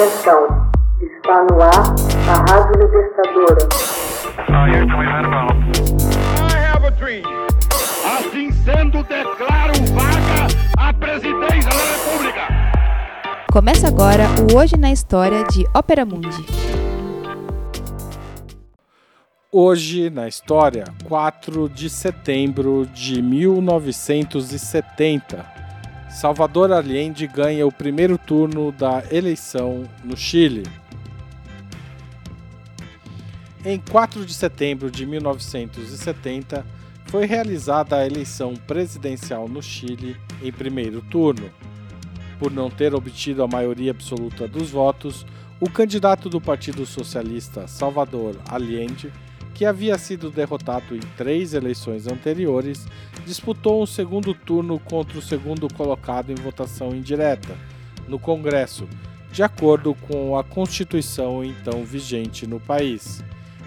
Atenção, está no ar a Rádio Libertadora. Assim sendo, declaro vaga a presidência da República. Começa agora o Hoje na História de Ópera Mundi. Hoje na história, 4 de setembro de 1970. Salvador Allende ganha o primeiro turno da eleição no Chile. Em 4 de setembro de 1970, foi realizada a eleição presidencial no Chile em primeiro turno. Por não ter obtido a maioria absoluta dos votos, o candidato do Partido Socialista, Salvador Allende, que havia sido derrotado em três eleições anteriores, disputou um segundo turno contra o segundo colocado em votação indireta no Congresso, de acordo com a Constituição então vigente no país.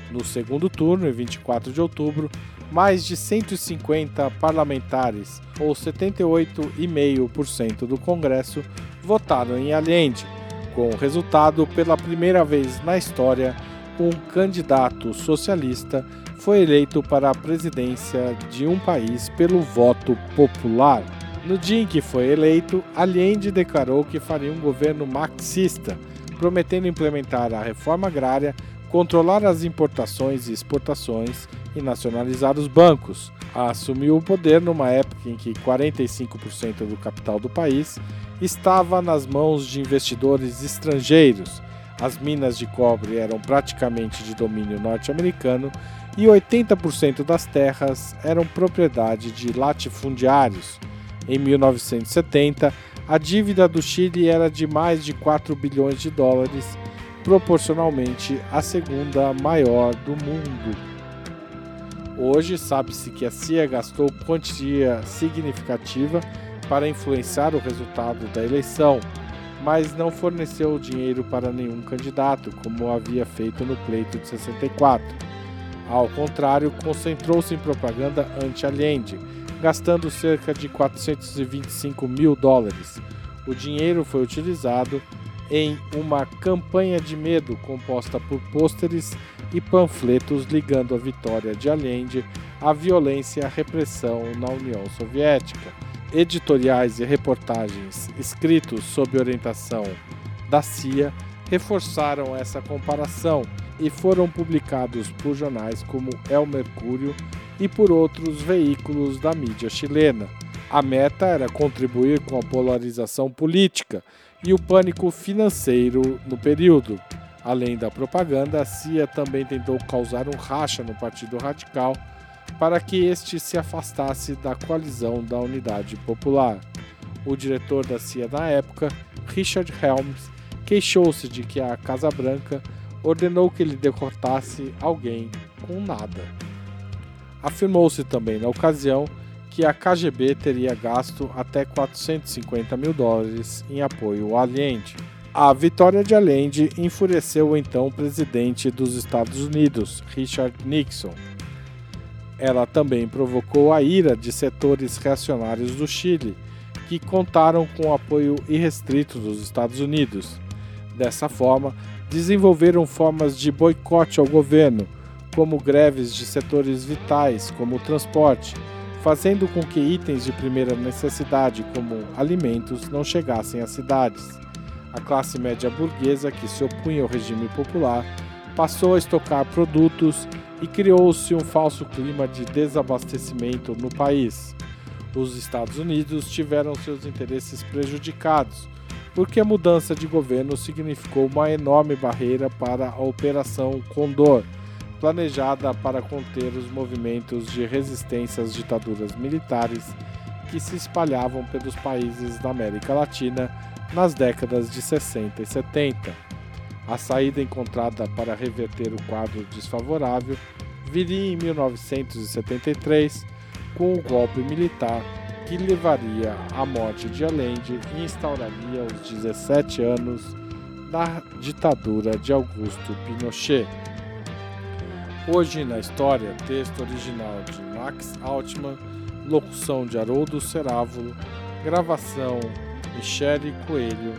No segundo turno, em 24 de outubro, mais de 150 parlamentares, ou 78,5% do Congresso, votaram em Allende, com o resultado pela primeira vez na história um candidato socialista foi eleito para a presidência de um país pelo voto popular. No dia em que foi eleito, Allende declarou que faria um governo marxista, prometendo implementar a reforma agrária, controlar as importações e exportações e nacionalizar os bancos. Assumiu o poder numa época em que 45% do capital do país estava nas mãos de investidores estrangeiros as minas de cobre eram praticamente de domínio norte-americano e 80% das terras eram propriedade de latifundiários. Em 1970, a dívida do Chile era de mais de 4 bilhões de dólares, proporcionalmente a segunda maior do mundo. Hoje, sabe-se que a CIA gastou quantia significativa para influenciar o resultado da eleição mas não forneceu dinheiro para nenhum candidato, como havia feito no pleito de 64. Ao contrário, concentrou-se em propaganda anti-Allende, gastando cerca de 425 mil dólares. O dinheiro foi utilizado em uma campanha de medo composta por pôsteres e panfletos ligando a vitória de Allende à violência e à repressão na União Soviética editoriais e reportagens escritos sob orientação da CIA reforçaram essa comparação e foram publicados por jornais como El Mercúrio e por outros veículos da mídia chilena. A meta era contribuir com a polarização política e o pânico financeiro no período. Além da propaganda, a CIA também tentou causar um racha no Partido Radical para que este se afastasse da coalizão da Unidade Popular. O diretor da CIA na época, Richard Helms, queixou-se de que a Casa Branca ordenou que ele derrotasse alguém com nada. Afirmou-se também na ocasião que a KGB teria gasto até 450 mil dólares em apoio a Allende. A vitória de Allende enfureceu o então presidente dos Estados Unidos, Richard Nixon, ela também provocou a ira de setores reacionários do Chile, que contaram com o apoio irrestrito dos Estados Unidos. Dessa forma, desenvolveram formas de boicote ao governo, como greves de setores vitais, como o transporte, fazendo com que itens de primeira necessidade, como alimentos, não chegassem às cidades. A classe média burguesa, que se opunha ao regime popular, passou a estocar produtos e criou-se um falso clima de desabastecimento no país. Os Estados Unidos tiveram seus interesses prejudicados, porque a mudança de governo significou uma enorme barreira para a Operação Condor, planejada para conter os movimentos de resistência às ditaduras militares que se espalhavam pelos países da América Latina nas décadas de 60 e 70. A saída encontrada para reverter o quadro desfavorável viria em 1973 com o golpe militar que levaria à morte de Allende e instauraria os 17 anos da ditadura de Augusto Pinochet. Hoje na história, texto original de Max Altman, locução de Haroldo Cerávulo, gravação Michele Coelho,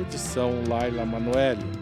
edição Laila Manoeli.